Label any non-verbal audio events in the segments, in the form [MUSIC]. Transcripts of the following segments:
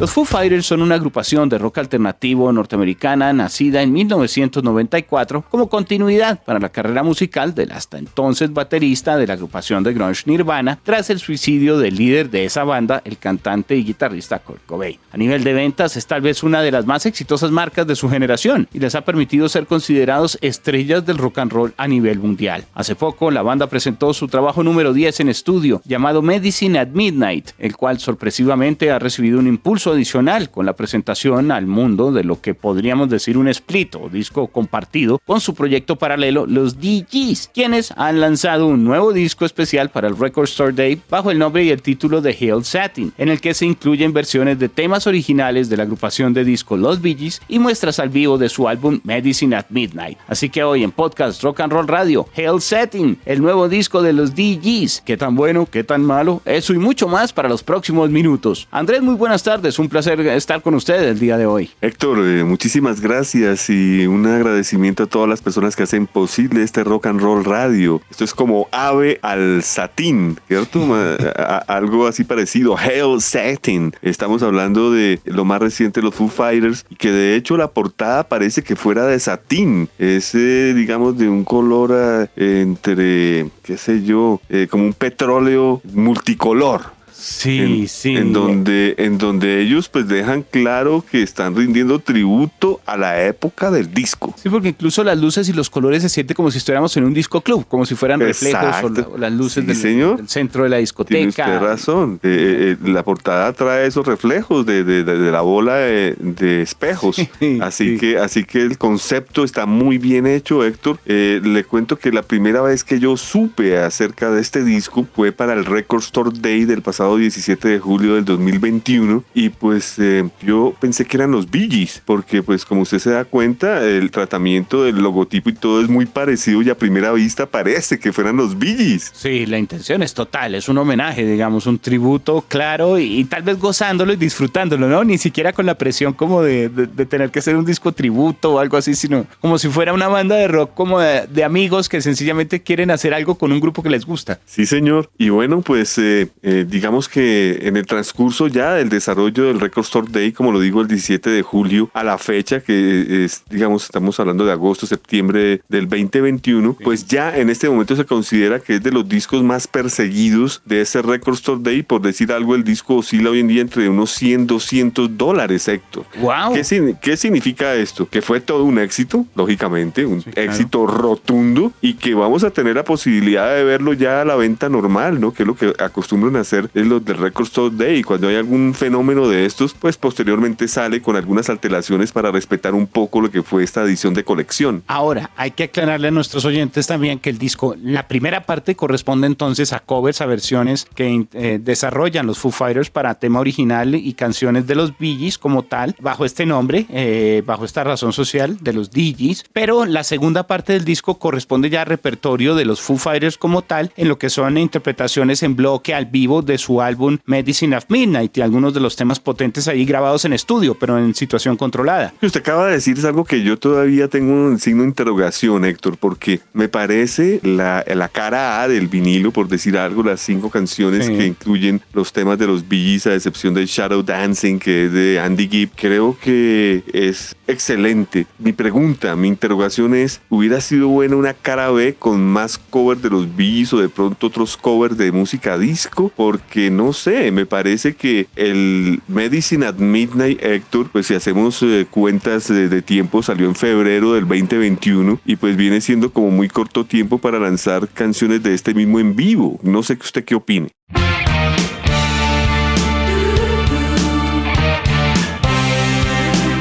Los Foo Fighters son una agrupación de rock alternativo norteamericana nacida en 1994 como continuidad para la carrera musical del hasta entonces baterista de la agrupación de grunge Nirvana tras el suicidio del líder de esa banda, el cantante y guitarrista Kurt Cobain. A nivel de ventas es tal vez una de las más exitosas marcas de su generación y les ha permitido ser considerados estrellas del rock and roll a nivel mundial. Hace poco la banda presentó su trabajo número 10 en estudio llamado Medicine at Midnight, el cual sorpresivamente ha recibido un impulso adicional con la presentación al mundo de lo que podríamos decir un split o disco compartido con su proyecto paralelo Los DJs, quienes han lanzado un nuevo disco especial para el Record Store Day bajo el nombre y el título de Hail Satin, en el que se incluyen versiones de temas originales de la agrupación de disco Los Bee y muestras al vivo de su álbum Medicine at Midnight. Así que hoy en podcast Rock and Roll Radio, Hail Satin, el nuevo disco de los DJs, qué tan bueno, qué tan malo, eso y mucho más para los próximos minutos. Andrés, muy buenas tardes, un placer estar con usted el día de hoy. Héctor, eh, muchísimas gracias y un agradecimiento a todas las personas que hacen posible este rock and roll radio. Esto es como ave al satín, ¿cierto? [LAUGHS] algo así parecido, Hail Satin. Estamos hablando de lo más reciente de los Foo Fighters y que de hecho la portada parece que fuera de satín. Es, digamos, de un color eh, entre, qué sé yo, eh, como un petróleo multicolor. Sí, sí. En donde, en donde ellos pues dejan claro que están rindiendo tributo a la época del disco. Sí, porque incluso las luces y los colores se sienten como si estuviéramos en un disco club, como si fueran reflejos o, las luces del, centro de la discoteca. Tiene usted razón. Eh, eh, la portada trae esos reflejos de, de, de la bola de, espejos. [LAUGHS] así, Que, así que el concepto está muy bien hecho, Héctor. Eh, le cuento que la primera vez que yo supe acerca de este disco fue para el Record Store Day del pasado 17 de julio del 2021 y pues eh, yo pensé que eran los Billys porque pues como usted se da cuenta el tratamiento del logotipo y todo es muy parecido y a primera vista parece que fueran los Billys. Sí, la intención es total, es un homenaje, digamos, un tributo claro y, tal vez gozándolo y disfrutándolo, ¿no? Ni siquiera con la presión como de, tener que ser un disco tributo o algo así, sino como si fuera una banda de rock como de, amigos que sencillamente quieren hacer algo con un grupo que les gusta. Sí, señor. Y bueno, pues eh, eh, digamos que en el transcurso ya del desarrollo del Record Store Day, como lo digo, el 17 de julio a la fecha, que es, digamos, estamos hablando de agosto, septiembre del 2021, pues ya en este momento se considera que es de los discos más perseguidos de ese Record Store Day. Por decir algo, el disco oscila hoy en día entre unos 100, 200 dólares, Héctor. ¡Wow! ¿Qué, ¿Qué, significa esto? Que fue todo un éxito, lógicamente, un éxito rotundo y que vamos a tener la posibilidad de verlo ya a la venta normal, ¿no? Que es lo que acostumbran a hacer es los del Record Store Day. Cuando hay algún fenómeno de estos, pues posteriormente sale con algunas alteraciones para respetar un poco lo que fue esta edición de colección. Ahora, hay que aclararle a nuestros oyentes también que el disco, la primera parte corresponde entonces a covers, a versiones que eh, desarrollan los Foo Fighters para tema original y canciones de los Bee como tal, bajo este nombre, eh, bajo esta razón social de los DJs. Pero la segunda parte del disco corresponde ya al repertorio de los Foo Fighters como tal, en lo que son interpretaciones en bloque al vivo de su álbum Medicine of Midnight y algunos de los temas potentes ahí grabados en estudio, pero en situación controlada. usted acaba de decir es algo que yo todavía tengo un signo de interrogación, Héctor, porque me parece la, la cara A del vinilo, por decir algo, las cinco canciones que incluyen los temas de los Bees, a excepción de Shadow Dancing, que es de Andy Gibb, creo que es excelente. Mi pregunta, mi interrogación es, ¿hubiera sido buena una cara B con más covers de los Bees o de pronto otros covers de música disco? Porque no sé, me parece que el Medicine at Midnight Héctor, pues si hacemos eh, cuentas de, tiempo, salió en febrero del 2021 y pues viene siendo como muy corto tiempo para lanzar canciones de este mismo en vivo. No sé usted qué opine.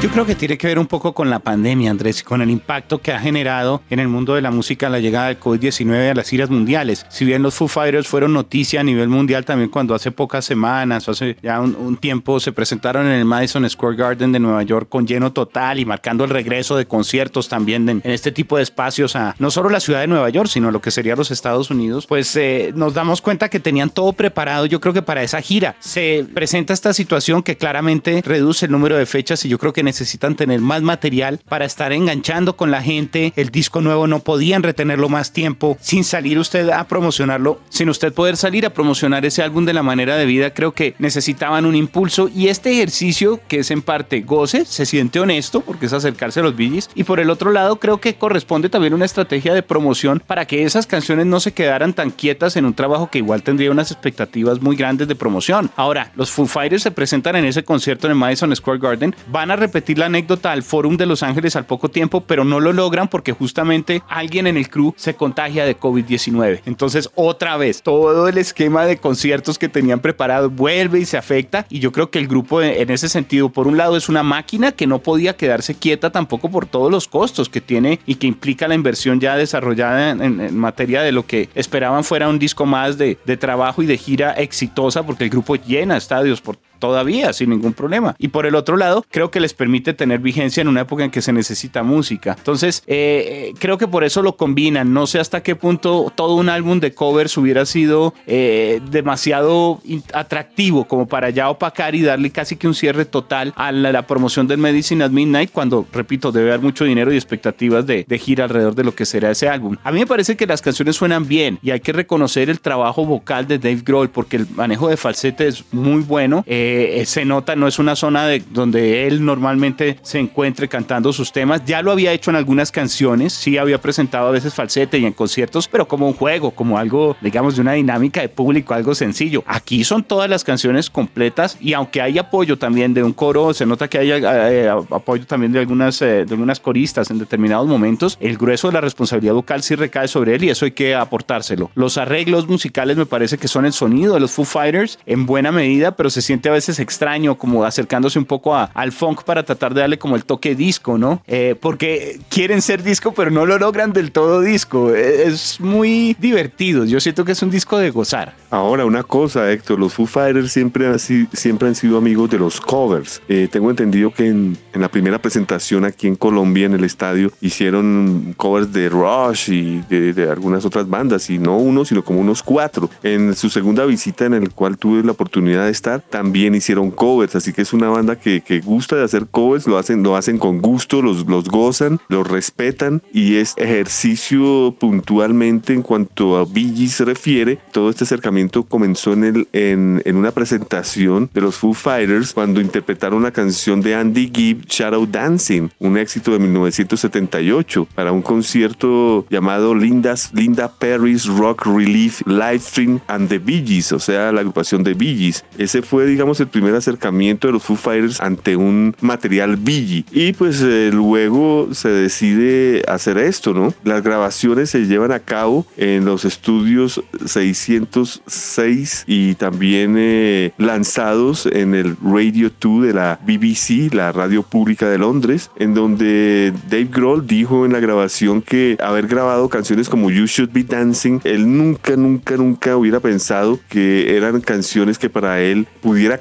Yo creo que tiene que ver un poco con la pandemia, Andrés, y con el impacto que ha generado en el mundo de la música la llegada del COVID-19 a las giras mundiales. Si bien los Foo Fighters fueron noticia a nivel mundial también cuando hace pocas semanas o hace ya un, tiempo se presentaron en el Madison Square Garden de Nueva York con lleno total y marcando el regreso de conciertos también en, este tipo de espacios a no solo la ciudad de Nueva York, sino lo que sería los Estados Unidos, pues eh, nos damos cuenta que tenían todo preparado, yo creo que para esa gira. Se presenta esta situación que claramente reduce el número de fechas y yo creo que necesitan tener más material para estar enganchando con la gente. El disco nuevo no podían retenerlo más tiempo sin salir usted a promocionarlo, sin usted poder salir a promocionar ese álbum de la manera de vida. Creo que necesitaban un impulso y este ejercicio que es en parte goce, se siente honesto porque es acercarse a los billis y por el otro lado creo que corresponde también una estrategia de promoción para que esas canciones no se quedaran tan quietas en un trabajo que igual tendría unas expectativas muy grandes de promoción. Ahora, los Foo Fighters se presentan en ese concierto en el Madison Square Garden, van a repetir la anécdota al Forum de Los Ángeles al poco tiempo, pero no lo logran porque justamente alguien en el crew se contagia de COVID-19. Entonces, otra vez, todo el esquema de conciertos que tenían preparado vuelve y se afecta. Y yo creo que el grupo, en ese sentido, por un lado, es una máquina que no podía quedarse quieta tampoco por todos los costos que tiene y que implica la inversión ya desarrollada en, materia de lo que esperaban fuera un disco más de, de trabajo y de gira exitosa, porque el grupo llena estadios por todavía sin ningún problema. Y por el otro lado, creo que les permite tener vigencia en una época en que se necesita música. Entonces, eh, creo que por eso lo combinan. No sé hasta qué punto todo un álbum de covers hubiera sido eh, demasiado atractivo como para ya opacar y darle casi que un cierre total a la, promoción del Medicine at Midnight cuando, repito, debe haber mucho dinero y expectativas de, de gira alrededor de lo que será ese álbum. A mí me parece que las canciones suenan bien y hay que reconocer el trabajo vocal de Dave Grohl porque el manejo de falsete es muy bueno. Eh, eh, se nota, no es una zona de, donde él normalmente se encuentre cantando sus temas. Ya lo había hecho en algunas canciones, sí había presentado a veces falsete y en conciertos, pero como un juego, como algo, digamos, de una dinámica de público, algo sencillo. Aquí son todas las canciones completas y aunque hay apoyo también de un coro, se nota que hay eh, apoyo también de algunas, eh, de algunas coristas en determinados momentos, el grueso de la responsabilidad vocal sí recae sobre él y eso hay que aportárselo. Los arreglos musicales me parece que son el sonido de los Foo Fighters en buena medida, pero se siente a veces extraño, como acercándose un poco al funk para tratar de darle como el toque disco, ¿no? Eh, porque quieren ser disco, pero no lo logran del todo disco. E, es muy divertido. Yo siento que es un disco de gozar. Ahora, una cosa, Héctor, los Foo Fighters siempre han, siempre han sido amigos de los covers. Eh, tengo entendido que en, la primera presentación aquí en Colombia, en el estadio, hicieron covers de Rush y de, de algunas otras bandas, y no uno, sino como unos cuatro. En su segunda visita, en el cual tuve la oportunidad de estar, también hicieron covers, así que es una banda que, que gusta de hacer covers, lo hacen, lo hacen con gusto, los, los gozan, los respetan y es ejercicio puntualmente en cuanto a Bee se refiere. Todo este acercamiento comenzó en, el, en, en una presentación de los Foo Fighters cuando interpretaron una canción de Andy Gibb, Shadow Dancing, un éxito de 1978 para un concierto llamado Linda's, Linda Perry's Rock Relief Livestream and the Bee Gees, o sea, la agrupación de Bee Gees. Ese fue, digamos, el primer acercamiento de los Foo Fighters ante un material Biggie. Y pues eh, luego se decide hacer esto, ¿no? Las grabaciones se llevan a cabo en los estudios 606 y también eh, lanzados en el Radio 2 de la BBC, la radio pública de Londres, en donde Dave Grohl dijo en la grabación que haber grabado canciones como You Should Be Dancing, él nunca, nunca, nunca hubiera pensado que eran canciones que para él pudiera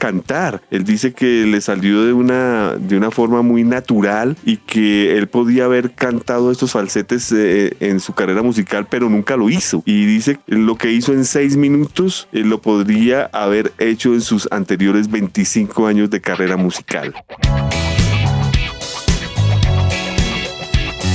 Él dice que le salió de una, de una forma muy natural y que él podía haber cantado estos falsetes eh, en su carrera musical, pero nunca lo hizo. Y dice lo que hizo en seis minutos, él lo podría haber hecho en sus anteriores 25 años de carrera musical.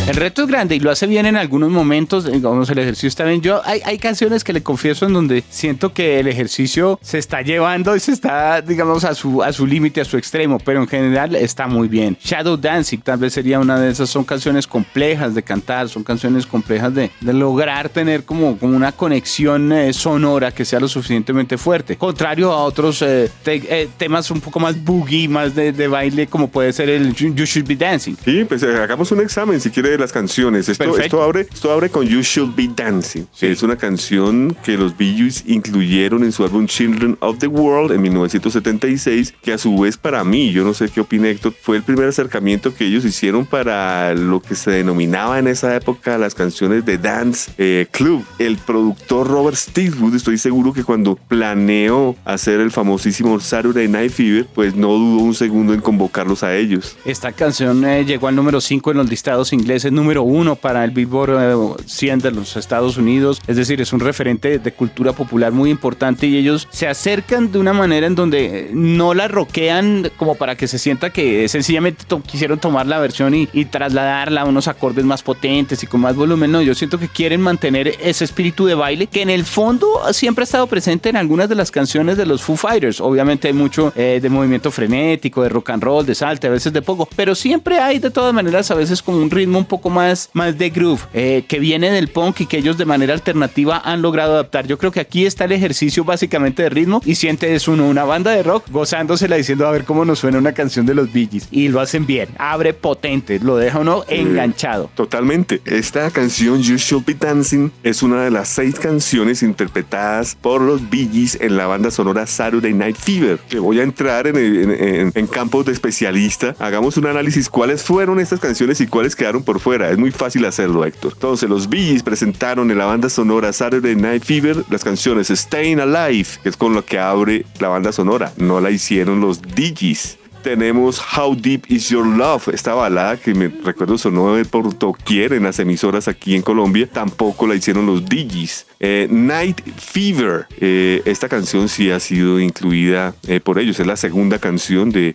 El reto es grande y lo hace bien en algunos momentos, digamos, el ejercicio está bien. Yo, hay, hay canciones que le confieso en donde siento que el ejercicio se está llevando y se está, digamos, a su, a su límite, a su extremo, pero en general está muy bien. Shadow Dancing tal vez sería una de esas, son canciones complejas de cantar, son canciones complejas de, de lograr tener como, como una conexión eh, sonora que sea lo suficientemente fuerte. Contrario a otros eh, eh, temas un poco más boogie, más de, de, baile, como puede ser el You Should Be Dancing. Sí, pues hagamos un examen si quiere de las canciones. Esto, esto, abre, esto abre con You Should Be Dancing. Es una canción que los Bee Gees incluyeron en su álbum Children of the World en 1976, que a su vez para mí, yo no sé qué opina Héctor, fue el primer acercamiento que ellos hicieron para lo que se denominaba en esa época las canciones de Dance eh, Club. El productor Robert Stigwood, estoy seguro que cuando planeó hacer el famosísimo Saturday Night Fever, pues no dudó un segundo en convocarlos a ellos. Esta canción eh, llegó al número 5 en los listados ingleses, número 1 para el Billboard 100 eh, de los Estados Unidos, es decir, es un referente de cultura popular muy importante y ellos se acercan de una manera en donde no la roquean como para que se sienta que sencillamente quisieron tomar la versión y, y, trasladarla a unos acordes más potentes y con más volumen, no, yo siento que quieren mantener ese espíritu de baile que en el fondo siempre ha estado presente en algunas de las canciones de los Foo Fighters, obviamente hay mucho eh, de movimiento frenético, de rock and roll, de salte, a veces de poco, pero siempre hay de todas maneras a veces como un ritmo un poco más, más de groove, eh, que viene del punk y que ellos de manera alternativa han logrado adaptar. Yo creo que aquí está el ejercicio básicamente de ritmo y sientes uno una banda de rock gozándosela diciendo a ver cómo nos suena una canción de los Bee Gees y lo hacen bien, abre potente, lo deja uno enganchado. Totalmente. Esta canción You Should Be Dancing es una de las seis canciones interpretadas por los Bee Gees en la banda sonora Saturday Night Fever. Que voy a entrar en, en, campos de especialista. Hagamos un análisis cuáles fueron estas canciones y cuáles quedaron por fuera. Es muy fácil hacerlo, Héctor. Entonces, los Gees presentaron en la banda sonora Saturday Night Fever las canciones Staying Alive, que es con lo que abre la banda sonora. No la hicieron los Digis tenemos How Deep Is Your Love, esta balada que me recuerdo sonó por doquier en las emisoras aquí en Colombia, tampoco la hicieron los Digis. Eh, Night Fever, eh, esta canción sí ha sido incluida eh, por ellos, es la segunda canción de,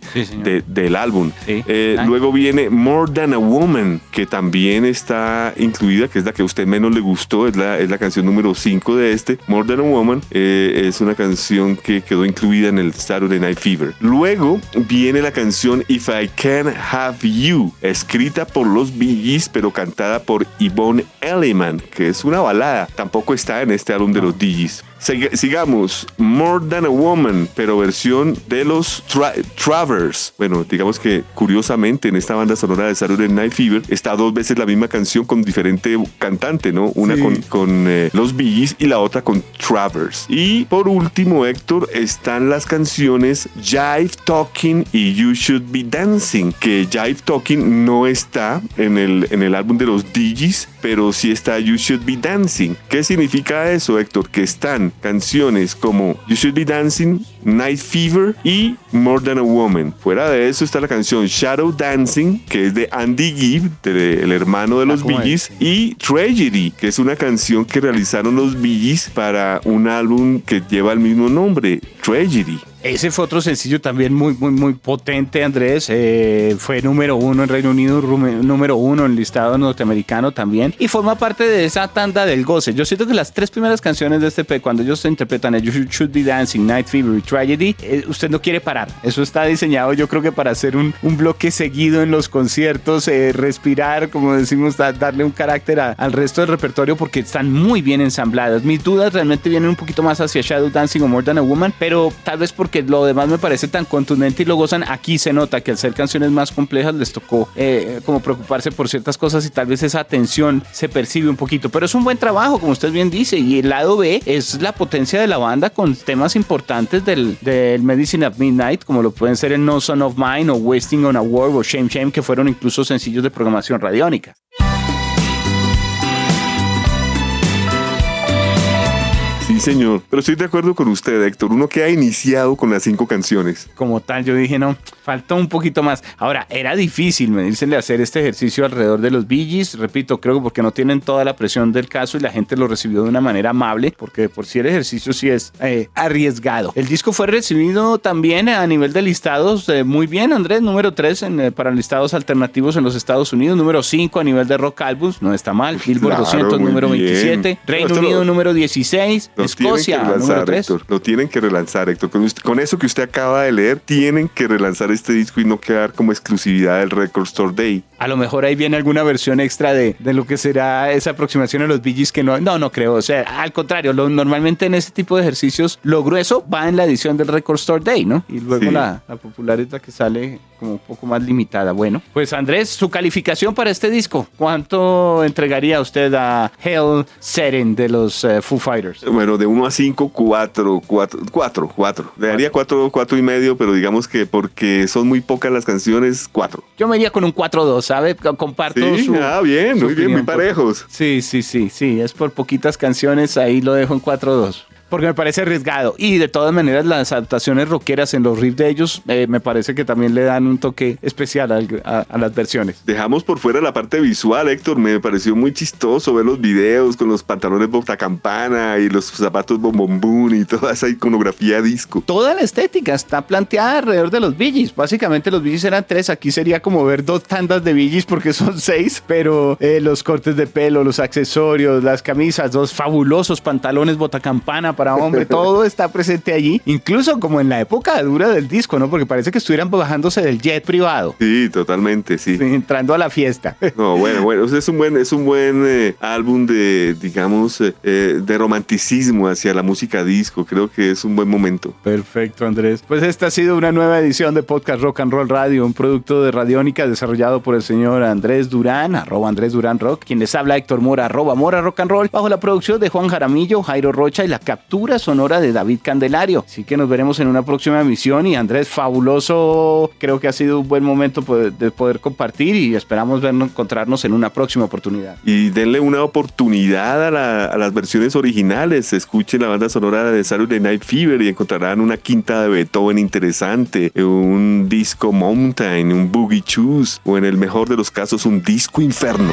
del álbum. luego viene More Than a Woman, que también está incluida, que es la que a usted menos le gustó, es la, es la canción número 5 de este. More Than a Woman es una canción que quedó incluida en el Saturday Night Fever. Luego viene la canción If I Can Have You, escrita por los Bee Gees, pero cantada por Yvonne Elliman, que es una balada. Tampoco está en este álbum de los Gees sigamos, More Than a Woman, pero versión de los Travers. Bueno, digamos que curiosamente en esta banda sonora de Saturday Night Fever está dos veces la misma canción con diferente cantante, ¿no? Una con, eh, los Bee y la otra con Travers. Y por último, Héctor, están las canciones Jive Talking y You Should Be Dancing, que Jive Talking no está en el, en el álbum de los Digis, pero sí está You Should Be Dancing. ¿Qué significa eso, Héctor? Que están canciones como You Should Be Dancing, Night Fever y More Than a Woman. Fuera de eso está la canción Shadow Dancing, que es de Andy Gibb, el hermano de los ah, Bee y Tragedy, que es una canción que realizaron los Bee para un álbum que lleva el mismo nombre, Tragedy. Ese fue otro sencillo también muy, muy, muy potente, Andrés. Eh, fue número uno en Reino Unido, número uno en el listado norteamericano también. Y forma parte de esa tanda del goce. Yo siento que las tres primeras canciones de este P, cuando ellos se interpretan You Should Be Dancing, Night Fever y Tragedy, eh, usted no quiere parar. Eso está diseñado, yo creo que para hacer un, un bloque seguido en los conciertos, eh, respirar, como decimos, darle un carácter al resto del repertorio porque están muy bien ensambladas. Mis dudas realmente vienen un poquito más hacia Shadow Dancing o More Than a Woman, pero tal vez porque lo demás me parece tan contundente y lo gozan. Aquí se nota que al ser canciones más complejas les tocó eh, como preocuparse por ciertas cosas y tal vez esa tensión se percibe un poquito. Pero es un buen trabajo, como usted bien dice. Y el lado B es la potencia de la banda con temas importantes del, Medicine at Midnight, como lo pueden ser el No Son of Mine o Wasting on a War o Shame Shame, que fueron incluso sencillos de programación radiónica. Sí, señor. Pero estoy de acuerdo con usted, Héctor. Uno que ha iniciado con las cinco canciones. Como tal, yo dije, no, faltó un poquito más. Ahora, era difícil medírsele hacer este ejercicio alrededor de los Billys. Repito, creo que porque no tienen toda la presión del caso y la gente lo recibió de una manera amable, porque por si el ejercicio sí es eh, arriesgado. El disco fue recibido también a nivel de listados eh, muy bien, Andrés. Número 3 en, eh, para listados alternativos en los Estados Unidos. Número 5 a nivel de rock albums. No está mal. Billboard 200, número 27. Reino Unido, número 16. Escocia, número 3. lo tienen que relanzar, Héctor. Con, eso que usted acaba de leer, tienen que relanzar este disco y no quedar como exclusividad del Record Store Day. A lo mejor ahí viene alguna versión extra de, de lo que será esa aproximación a los Bee que no, no, no creo. O sea, al contrario, lo, normalmente en ese tipo de ejercicios lo grueso va en la edición del Record Store Day, ¿no? Y luego la, la popular es la que sale como un poco más limitada. Bueno, pues Andrés, su calificación para este disco, ¿cuánto entregaría usted a Hell Setting de los uh, Foo Fighters? Bueno, de 1 a 5, 4, 4, 4, 4. Le daría 4, 4 y medio, pero digamos que porque son muy pocas las canciones, 4. Yo me iría con un 4-2, ¿sabe? Comparto sí, su... Ah, bien, su muy bien, muy parejos. Sí, sí, sí, sí, es por poquitas canciones, ahí lo dejo en 4-2. Porque me parece arriesgado. Y de todas maneras, las adaptaciones rockeras en los riffs de ellos eh, me parece que también le dan un toque especial al- a, a las versiones. Dejamos por fuera la parte visual, Héctor. Me pareció muy chistoso ver los videos con los pantalones campana y los zapatos bombombún y toda esa iconografía disco. Toda la estética está planteada alrededor de los Billys. Básicamente los Billys eran tres. Aquí sería como ver dos tandas de Billys porque son [LAUGHS] seis. Pero eh, los cortes de pelo, los accesorios, las camisas, dos fabulosos pantalones botacampana para hombre, [LAUGHS] todo está presente allí. Incluso como en la época dura del disco, ¿no? Porque parece que estuvieran bajándose del jet privado. Sí, totalmente, sí. Entrando a la fiesta. [LAUGHS] No, bueno, bueno, es un buen, es un buen eh, álbum de, digamos, eh, eh, de romanticismo hacia la música disco. Creo que es un buen momento. Perfecto, Andrés. Pues esta ha sido una nueva edición de Podcast Rock and Roll Radio, un producto de Radiónica desarrollado por el señor Andrés Durán, arroba Andrés Durán Rock, quien les habla Héctor Mora, arroba Mora Rock and Roll, bajo la producción de Juan Jaramillo, Jairo Rocha y la captura sonora de David Candelario. Así que nos veremos en una próxima emisión y Andrés, fabuloso, creo que ha sido un buen momento de poder compartir y esperamos vernos, encontrarnos en una próxima oportunidad. Y denle una oportunidad a, la- a las versiones originales. Escuchen la banda sonora de Saturday Night Fever y encontrarán una quinta de Beethoven interesante, un disco Mountain, un Boogie Shoes o en el mejor de los casos un disco Inferno.